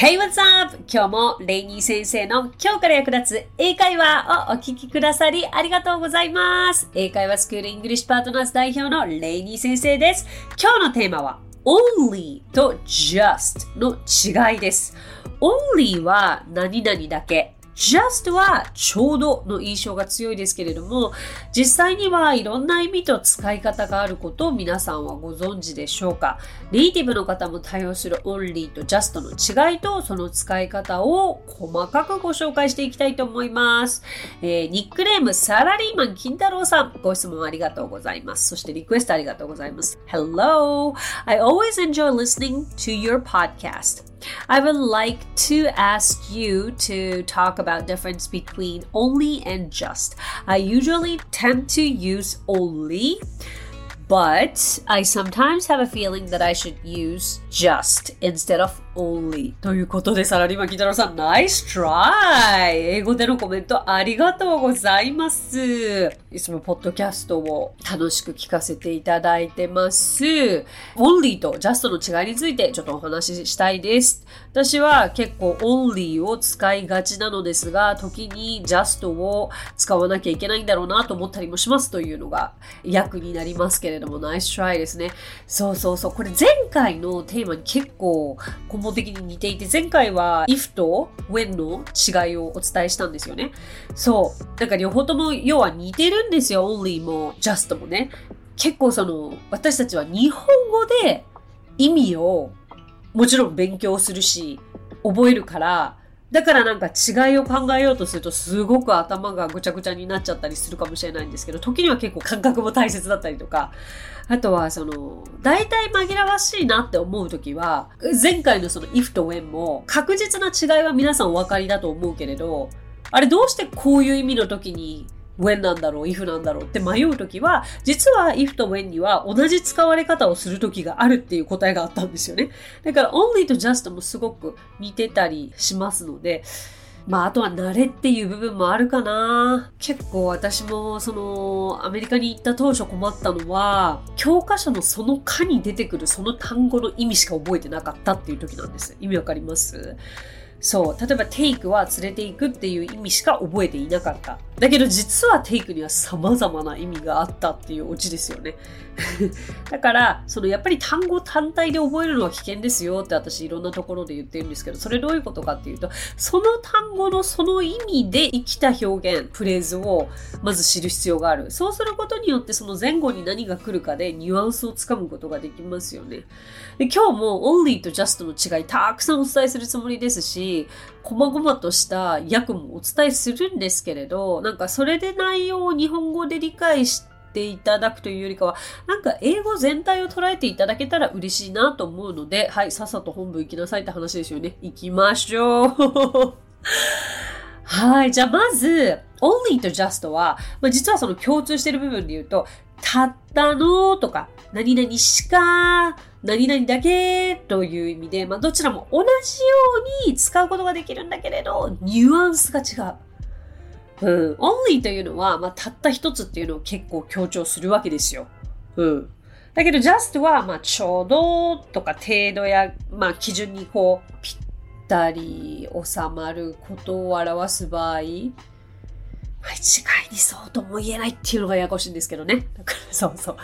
Hey, what's up? 今日もレイニー先生の今日から役立つ英会話をお聞きくださりありがとうございます。英会話スクールイングリッシュパートナーズ代表のレイニー先生です。今日のテーマは only と just の違いです。only は何々だけ。Just はちょうどの印象が強いですけれども、実際にはいろんな意味と使い方があることを皆さんはご存知でしょうか？ネイティブの方も対応する only と just の違いとその使い方を細かくご紹介していきたいと思います。えー、ニックネームサラリーマン金太郎さん、ご質問ありがとうございます。そしてリクエストありがとうございます。Hello! I always enjoy listening to your podcast. I would like to ask you to talk about difference between only and just. I usually tend to use only but I sometimes have a feeling that I should use just instead of only ということで、サラリーマン・キタロさん、ナイストライ英語でのコメントありがとうございます。いつもポッドキャストを楽しく聞かせていただいてます。only と just の違いについてちょっとお話ししたいです。私は結構 only を使いがちなのですが、時に just を使わなきゃいけないんだろうなと思ったりもしますというのが役になりますけれども、ナイストライですね。そうそうそう。これ前回のテーマに結構本的に似ていて、前回は if と when の違いをお伝えしたんですよね。そう。なんか両方とも要は似てるんですよ。only も just もね。結構その、私たちは日本語で意味をもちろん勉強するし、覚えるから、だからなんか違いを考えようとするとすごく頭がぐちゃぐちゃになっちゃったりするかもしれないんですけど、時には結構感覚も大切だったりとか、あとはその、大体紛らわしいなって思う時は、前回のその if と when も確実な違いは皆さんお分かりだと思うけれど、あれどうしてこういう意味の時に when なんだろう if なんだろうって迷うときは、実は if と when には同じ使われ方をするときがあるっていう答えがあったんですよね。だから only と just もすごく似てたりしますので、まあ、あとは慣れっていう部分もあるかな。結構私も、その、アメリカに行った当初困ったのは、教科書のその科に出てくるその単語の意味しか覚えてなかったっていう時なんです。意味わかります？そう。例えばテイクは連れていくっていう意味しか覚えていなかった。だけど実はテイクには様々な意味があったっていうオチですよね。だから、そのやっぱり単語単体で覚えるのは危険ですよって私いろんなところで言ってるんですけど、それどういうことかっていうと、その単語のその意味で生きた表現、フレーズをまず知る必要がある。そうすることによってその前後に何が来るかでニュアンスをつかむことができますよね。で今日も only と just の違いたくさんお伝えするつもりですし、細々とした訳もお伝えするんですけれど、なんかそれで内容を日本語で理解してていただくというよりかは、なんか英語全体を捉えていただけたら嬉しいなと思うので、はい、さっさと本部行きなさいって話ですよね。行きましょう。はい。じゃあまず、only と just は、まあ、実はその共通している部分で言うと、たったのとか、何々しか、何々だけという意味で、まあ、どちらも同じように使うことができるんだけれど、ニュアンスが違う。うん。only というのは、まあ、たった一つっていうのを結構強調するわけですよ。うん。だけど just は、まあ、ちょうどとか程度や、まあ、基準にこう、ぴったり収まることを表す場合、まあ、一概にそうとも言えないっていうのがややこしいんですけどね。だからそうそう。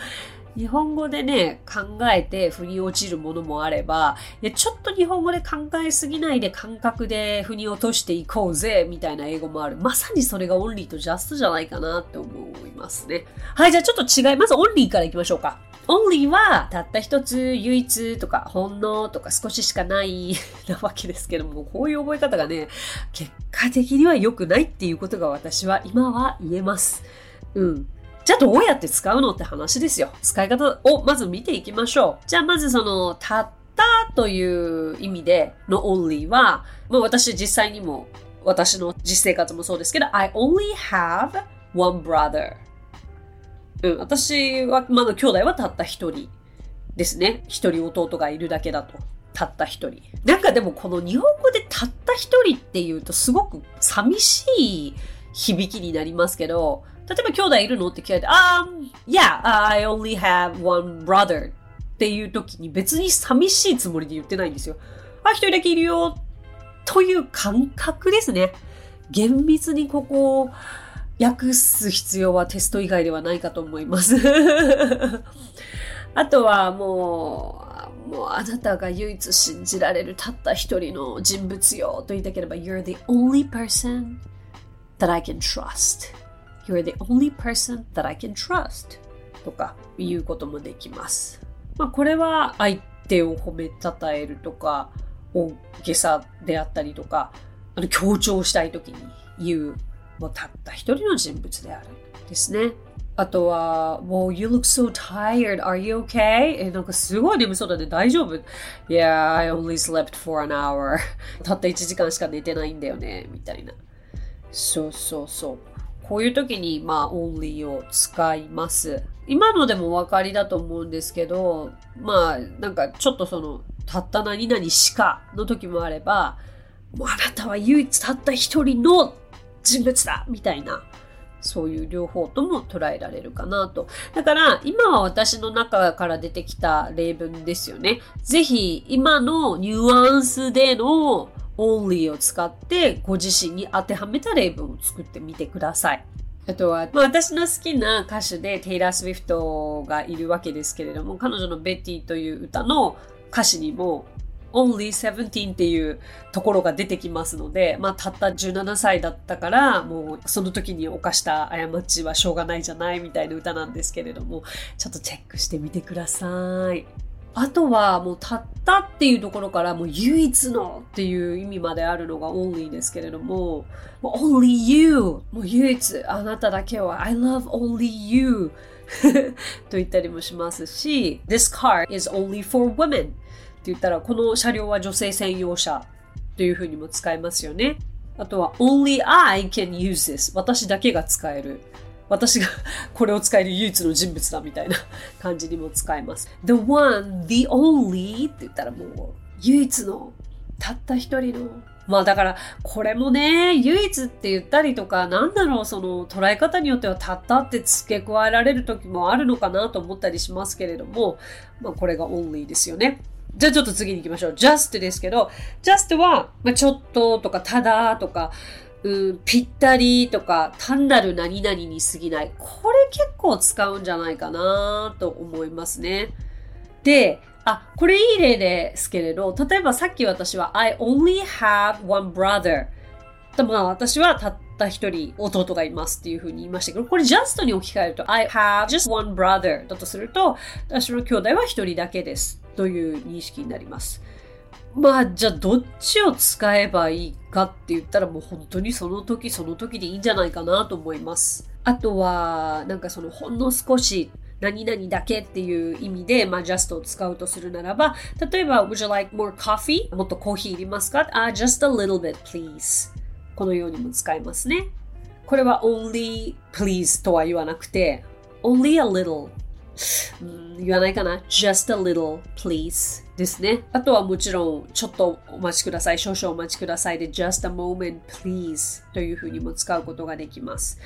日本語でね、考えて腑に落ちるものもあれば、いや、ちょっと日本語で考えすぎないで感覚で腑に落としていこうぜ、みたいな英語もある。まさにそれがオンリーとジャストじゃないかなって思いますね。はい、じゃあちょっと違い。まずオンリーからいきましょうか。オンリーはたった一つ、唯一とか、ほんのとか少ししかない なわけですけども、こういう覚え方がね、結果的には良くないっていうことが私は今は言えます。うん。じゃあどうやって使うのって話ですよ。使い方をまず見ていきましょう。じゃあまずその、たったという意味での only は、まあ私実際にも私の実生活もそうですけど、I only have one brother. うん、私は、まだ兄弟はたった一人ですね。一人弟がいるだけだと。たった一人。なんかでもこの日本語でたった一人っていうとすごく寂しい響きになりますけど、例えば兄弟いるの？って聞かれて、あ、um, yeah, I only have one brother っていう時に別に寂しいつもりで言ってないんですよ。あ、一人だけいるよという感覚ですね。厳密にここを訳す必要はテスト以外ではないかと思います。あとはもう、もうあなたが唯一信じられるたった一人の人物よと言いたければ You're the only person that I can trust. You're the only person that I can trust. とか言うこともできます。まあこれは相手を褒めたたえるとか大げさであったりとかあの強調したいときに言うもうたった一人の人物であるですね。あとは、もう、you look so tired. Are you okay? え、なんかすごい眠そうだね。大丈夫 ?Yeah, I only slept for an hour. たった1時間しか寝てないんだよね。みたいな。そうそうそう。こういう時に、まあ、only を使います。今のでもお分かりだと思うんですけど、まあ、なんかちょっとその、たった何々しかの時もあれば、もうあなたは唯一たった一人の人物だみたいなそういう両方とも捉えられるかなと。だから、今は私の中から出てきた例文ですよね。ぜひ、今のニュアンスでの only を使ってご自身に当てはめた例文を作ってみてください。あとは、まあ、私の好きな歌手でテイラー・スウィフトがいるわけですけれども、彼女のベティという歌の歌詞にも only 17っていうところが出てきますので、まあ、たった17歳だったから、もうその時に犯した過ちはしょうがないじゃないみたいな歌なんですけれども、ちょっとチェックしてみてください。あとはもうたったっていうところからもう唯一のっていう意味まであるのが only ですけれども、もう only you もう唯一あなただけは I love only you と言ったりもしますし This car is only for women って言ったら、この車両は女性専用車というふうにも使えますよね。あとは、only I can use this. 私だけが使える。私が これを使える唯一の人物だみたいな 感じにも使えます。the one, the only って言ったらもう唯一のたった一人のまあだからこれもね唯一って言ったりとかなんだろうその捉え方によってはたったって付け加えられる時もあるのかなと思ったりしますけれどもまあこれが only ですよね。じゃあちょっと次に行きましょう。just ですけど、just は、まあ、ちょっととか、ただとか、うん、ぴったりとか、単なる何々に過ぎない。これ結構使うんじゃないかなと思いますね。で、あ、これいい例ですけれど、例えばさっき私は I only have one brother。まあ私はたった一人弟がいますっていうふうに言いましたけど、これ just に置き換えると I have just one brother だとすると、私の兄弟は一人だけです。という認識になります。まあ、じゃあどっちを使えばいいかって言ったらもう本当にその時その時でいいんじゃないかなと思います。あとは、なんかそのほんの少し何々だけっていう意味で、まあ、just を使うとするならば、例えば、would you like more coffee? もっとコーヒーいりますか？あ、uh, just a little bit, please. このようにも使えますね。これは only please とは言わなくて、only a little 言わないかな ?just a little, please ですね。あとはもちろん、ちょっとお待ちください。少々お待ちくださいで just a moment, please というふうにも使うことができます。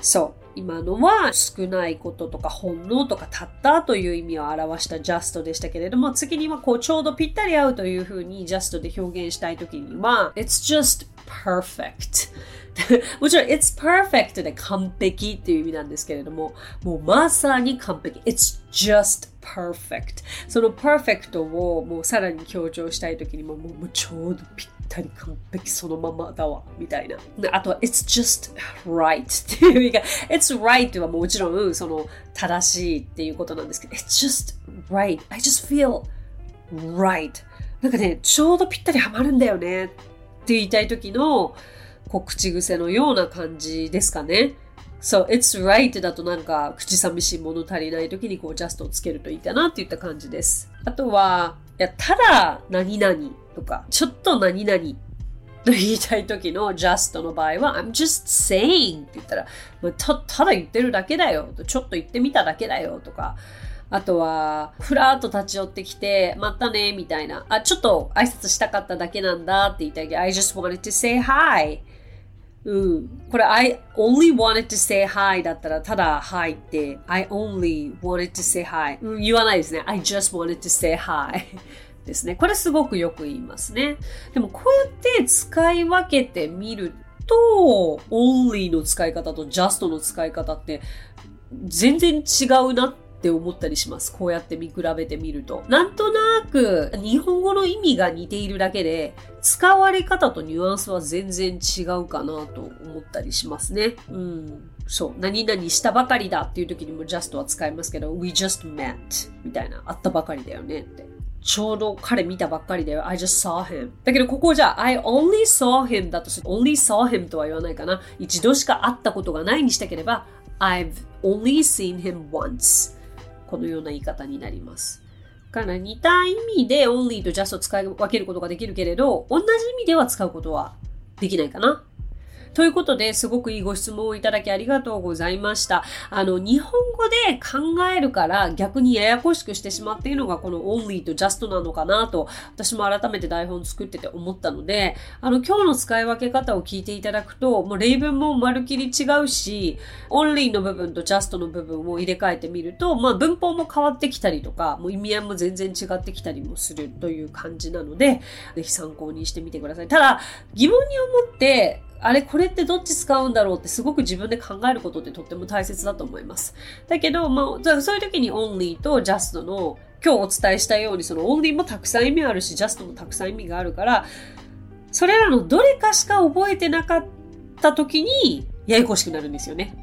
そう。今のは少ないこととかほんのとかたったという意味を表した just でしたけれども、次にはこうちょうどぴったり合うというふうに just で表現したい時には、it's just perfect もちろん、it's perfect で完璧っていう意味なんですけれども、もうまさに完璧。it's just perfect。その perfect をもうさらに強調したいときにも、もうちょうどぴったり完璧そのままだわ、みたいな。あとは、it's just right っていう意味が、it's right はもちろん、その正しいっていうことなんですけど、it's just right. I just feel right. なんかね、ちょうどぴったりハマるんだよねって言いたいときの、こう口癖のような感じですかね。So, it's right だとなんか口寂しい物足りない時にこう just をつけるといいかなっていった感じです。あとは、いや、ただ何々とか、ちょっと何々と言いたい時の just の場合は I'm just saying って言ったら、まあ、たただ言ってるだけだよと、ちょっと言ってみただけだよとか、あとは、ふらっと立ち寄ってきて、またね、みたいな。あ、ちょっと挨拶したかっただけなんだって言ったら、I just wanted to say hi. うん。これ、I only wanted to say hi だったら、ただ hi って、I only wanted to say hi、うん。言わないですね。I just wanted to say hi ですね。これすごくよく言いますね。でもこうやって使い分けてみると、only の使い方と just の使い方って全然違うなってって思ったりします。こうやって見比べてみると。なんとなく日本語の意味が似ているだけで、使われ方とニュアンスは全然違うかなと思ったりしますね。うん。そう。何々したばかりだっていう時にも just は使いますけど、we just met みたいな。あったばかりだよねって。ちょうど彼見たばっかりだよ。I just saw him. だけどここじゃ I only saw him だとする only saw him とは言わないかな。一度しか会ったことがないにしたければ I've only seen him once. このような言い方になります。から似た意味で only と just を使い分けることができるけれど、同じ意味では使うことはできないかな。ということで、すごくいいご質問をいただきありがとうございました。あの、日本語で考えるから逆にややこしくしてしまっているのがこの only と just なのかなと、私も改めて台本作ってて思ったので、あの、今日の使い分け方を聞いていただくと、もう例文もまるきり違うし、only の部分と just の部分を入れ替えてみると、まあ文法も変わってきたりとか、もう意味合いも全然違ってきたりもするという感じなので、ぜひ参考にしてみてください。ただ、疑問に思って、あれ、これってどっち使うんだろうってすごく自分で考えることってとっても大切だと思います。だけど、まあ、そういう時に only と just の今日お伝えしたようにその only もたくさん意味あるし just もたくさん意味があるから、それらのどれかしか覚えてなかった時にややこしくなるんですよね。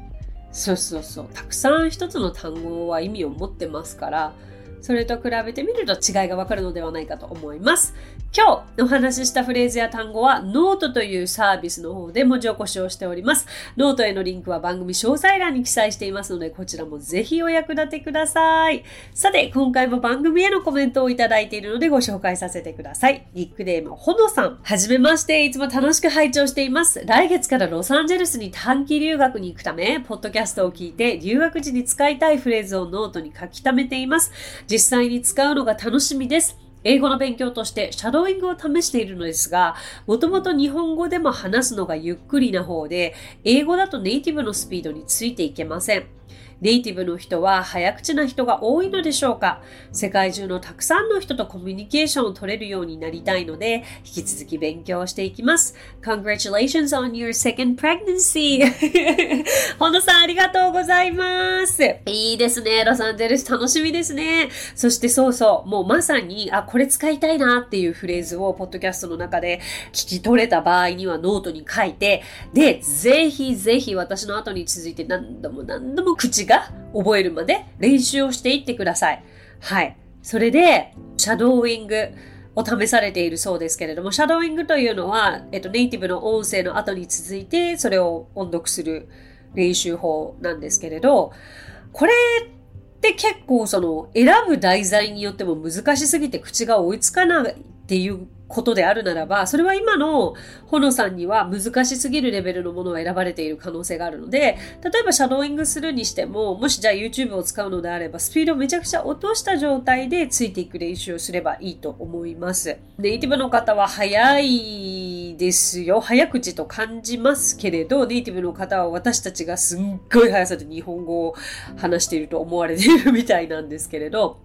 そうそうそう。たくさん一つの単語は意味を持ってますから、それと比べてみると違いがわかるのではないかと思います。今日お話ししたフレーズや単語はノートというサービスの方で文字起こしをしております。ノートへのリンクは番組詳細欄に記載していますので、こちらもぜひお役立てください。さて、今回も番組へのコメントをいただいているのでご紹介させてください。ニックネーム、ほのさん。はじめまして、いつも楽しく拝聴しています。来月からロサンゼルスに短期留学に行くため、ポッドキャストを聞いて留学時に使いたいフレーズをノートに書き溜めています。実際に使うのが楽しみです。英語の勉強としてシャドーイングを試しているのですが、もともと日本語でも話すのがゆっくりな方で、英語だとネイティブのスピードについていけません。ネイティブの人は早口な人が多いのでしょうか？世界中のたくさんの人とコミュニケーションを取れるようになりたいので、引き続き勉強していきます。Congratulations on your second pregnancy! ほのさんありがとうございます。いいですね。ロサンゼルス楽しみですね。そしてそうそう、もうまさに、あ、これ使いたいなっていうフレーズをポッドキャストの中で聞き取れた場合にはノートに書いて、で、ぜひぜひ私の後に続いて何度も何度も口が覚えるまで練習をしていってください。はい。それで、シャドーイングを試されているそうですけれども、シャドーイングというのは、えっと、ネイティブの音声の後に続いて、それを音読する練習法なんですけれど、これって結構その選ぶ題材によっても難しすぎて口が追いつかないっていうことであるならば、それは今のほのさんには難しすぎるレベルのものを選ばれている可能性があるので、例えばシャドーイングするにしても、もしじゃあ YouTube を使うのであれば、スピードをめちゃくちゃ落とした状態でついていく練習をすればいいと思います。ネイティブの方は早いですよ。早口と感じますけれど、ネイティブの方は私たちがすんごい速さで日本語を話していると思われているみたいなんですけれど、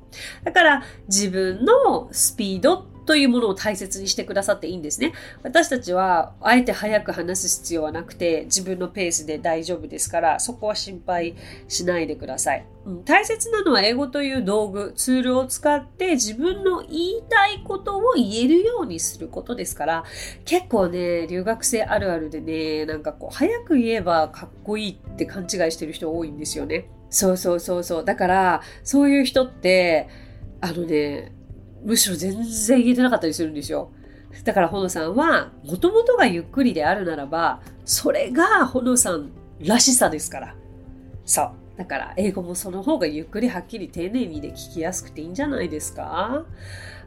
だから自分のスピードってというものを大切にしてくださっていいんですね。私たちはあえて早く話す必要はなくて自分のペースで大丈夫ですからそこは心配しないでください。うん、大切なのは英語という道具、ツールを使って自分の言いたいことを言えるようにすることですから結構ね、留学生あるあるでね、なんかこう早く言えばかっこいいって勘違いしてる人多いんですよね。そうそうそうそう。だからそういう人ってあのね、むしろ全然言えてなかったりするんですよ。だから、ほのさんは、もともとがゆっくりであるならば、それがほのさんらしさですから。そう。だから、英語もその方がゆっくりはっきり丁寧にで聞きやすくていいんじゃないですか？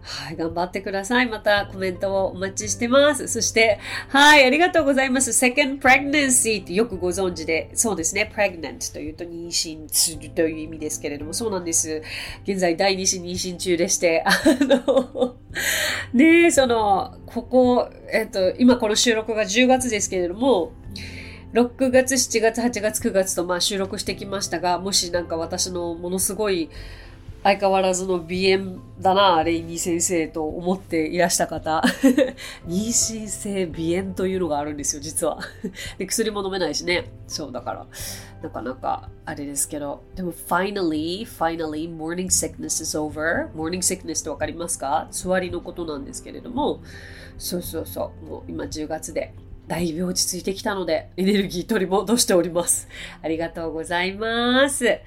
はい、頑張ってください。またコメントをお待ちしてます。そして、はい、ありがとうございます。second pregnancy ってよくご存知で、そうですね、pregnant というと妊娠するという意味ですけれども、そうなんです。現在第2子妊娠中でして、あの、ねその、ここ、えっと、今この収録が10月ですけれども、6月、7月、8月、9月とまあ収録してきましたが、もしなんか私のものすごい相変わらずの鼻炎だな、レイニー先生と思っていらした方。妊娠性鼻炎というのがあるんですよ、実は。で薬も飲めないしね。そう、だから、なかなかあれですけど。でも、finally, finally, morning sickness is over. morning sickness ってわかりますか？座りのことなんですけれども、そうそうそう、もう今10月でだいぶ落ち着いてきたので、エネルギー取り戻しております。ありがとうございます。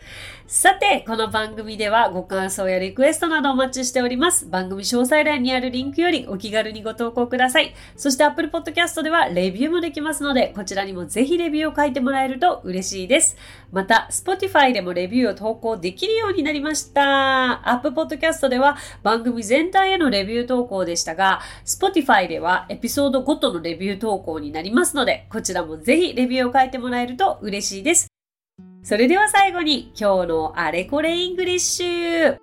さて、この番組ではご感想やリクエストなどお待ちしております。番組詳細欄にあるリンクよりお気軽にご投稿ください。そして Apple Podcast ではレビューもできますので、こちらにもぜひレビューを書いてもらえると嬉しいです。また、Spotify でもレビューを投稿できるようになりました。Apple Podcast では番組全体へのレビュー投稿でしたが、Spotify ではエピソードごとのレビュー投稿にになりますので、こちらもぜひレビューを書いてもらえると嬉しいです。それでは最後に今日のあれこれイングリッシュ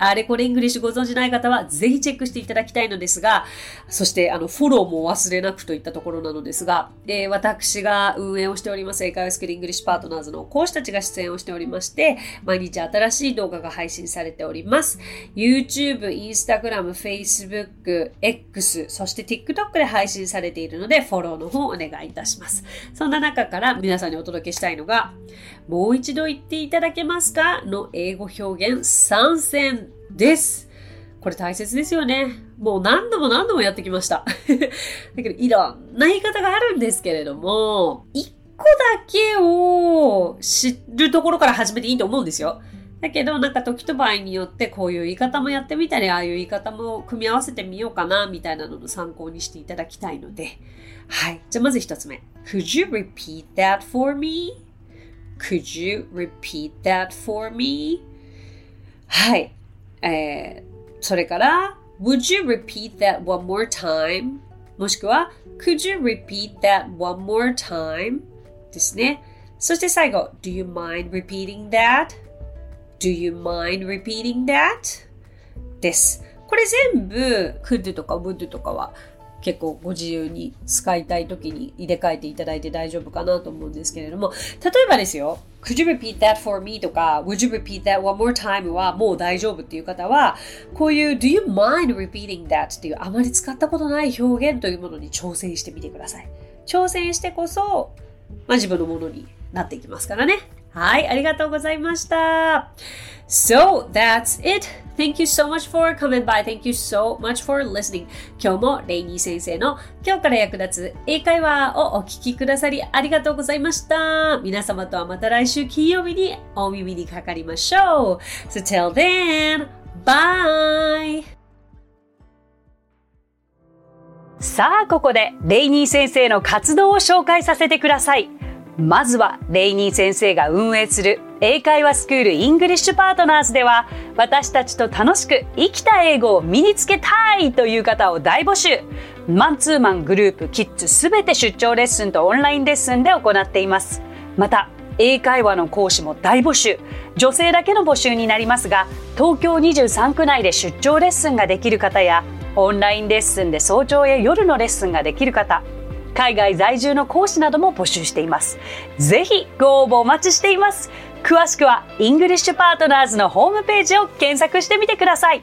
あれこれイングリッシュご存知ない方はぜひチェックしていただきたいのですが、そしてあのフォローも忘れなくといったところなのですが、えー、私が運営をしております英会話スクールイングリッシュパートナーズの講師たちが出演をしておりまして、毎日新しい動画が配信されております。YouTube、Instagram、Facebook、X、そして TikTok で配信されているので、フォローの方お願いいたします。そんな中から皆さんにお届けしたいのが、もう一度言っていただけますか？の英語表現参戦です。これ大切ですよね。もう何度も何度もやってきました。だけど、いろんな言い方があるんですけれども、一個だけを知るところから始めていいと思うんですよ。だけど、なんか時と場合によってこういう言い方もやってみたり、ああいう言い方も組み合わせてみようかな、みたいなのの参考にしていただきたいので。はい。じゃあまず一つ目。Could you repeat that for me?Could you repeat that for me? はい。えー、それから、Would you repeat that one more time? もしくは、Could you repeat that one more time? ですね。そして最後、Do you mind repeating that? Do you mind repeating that? です。これ全部、could とか would とかは結構ご自由に使いたい時に入れ替えていただいて大丈夫かなと思うんですけれども、例えばですよ、Could you repeat that for me? とか Would you repeat that one more time? はもう大丈夫っていう方は、こういう Do you mind repeating that? っていうあまり使ったことない表現というものに挑戦してみてください。挑戦してこそ、まあ、自分のものになっていきますからね。はい、ありがとうございました。So, that's it. Thank you so much for coming by. Thank you so much for listening. 今日もレイニー先生の今日から役立つ英会話をお聞きくださりありがとうございました。皆様とはまた来週金曜日にお耳にかかりましょう。So till then, bye! さあ、ここでレイニー先生の活動を紹介させてください。まずはレイニー先生が運営する英会話スクールイングリッシュパートナーズでは私たちと楽しく生きた英語を身につけたいという方を大募集。マンツーマングループキッズすべて出張レッスンとオンラインレッスンで行っています。また英会話の講師も大募集。女性だけの募集になりますが東京23区内で出張レッスンができる方やオンラインレッスンで早朝や夜のレッスンができる方海外在住の講師なども募集しています。ぜひご応募お待ちしています。詳しくはイングリッシュパートナーズのホームページを検索してみてください。